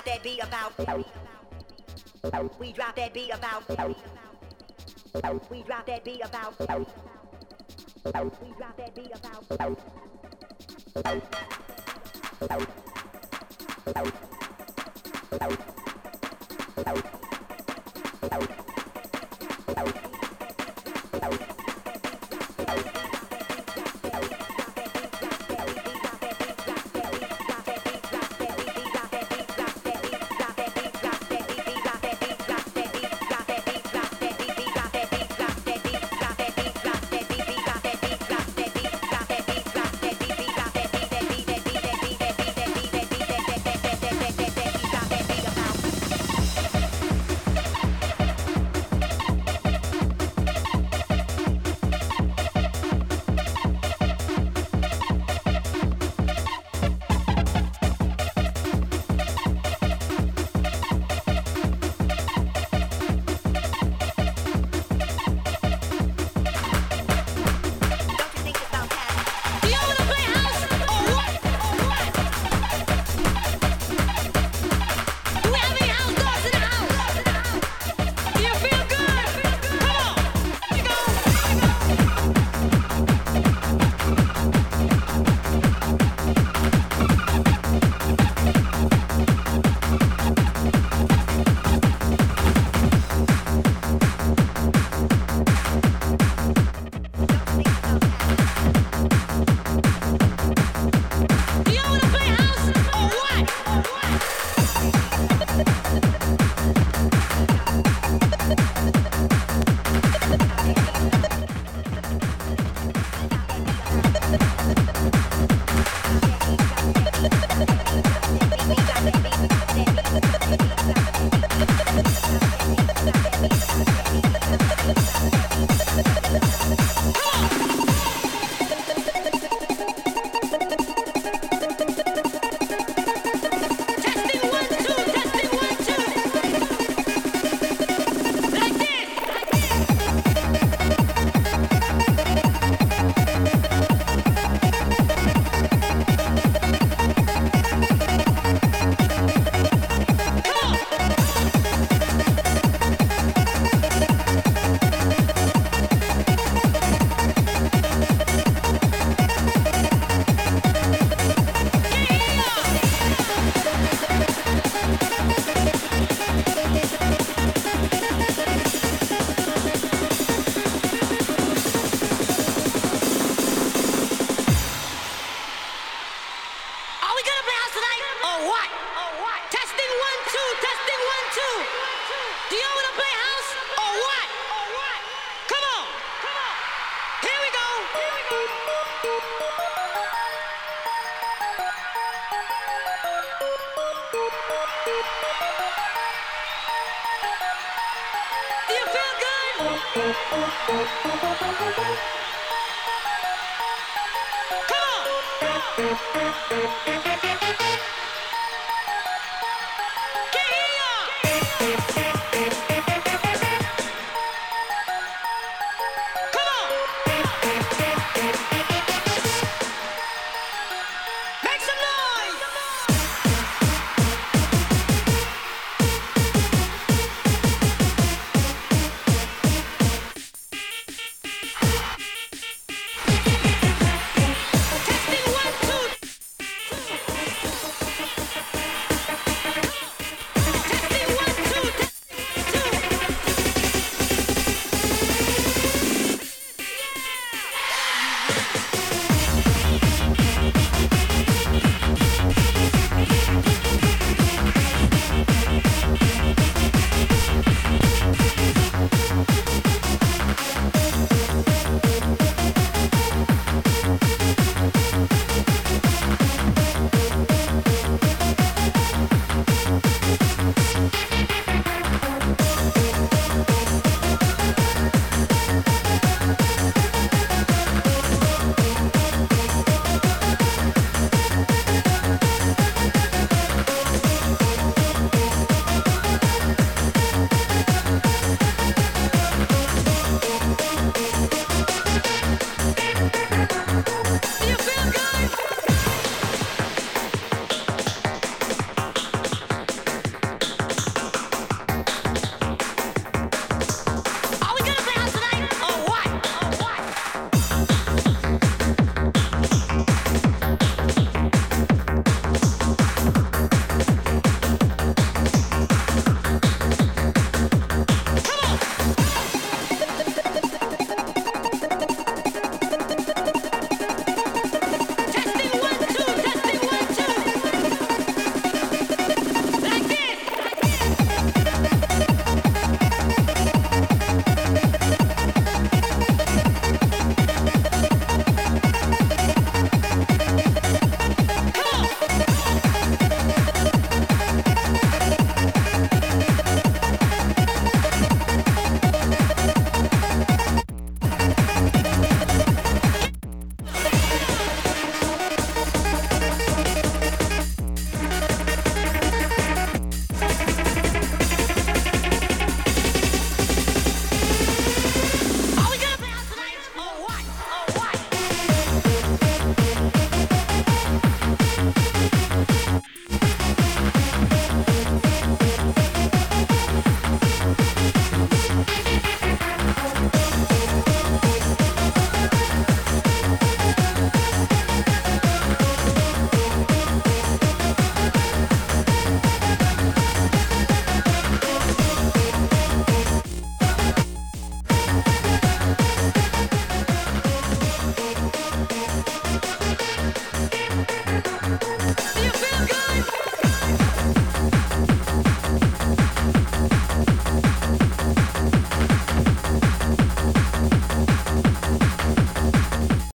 We drop that beat about. We drop that beat about. We drop that beat about.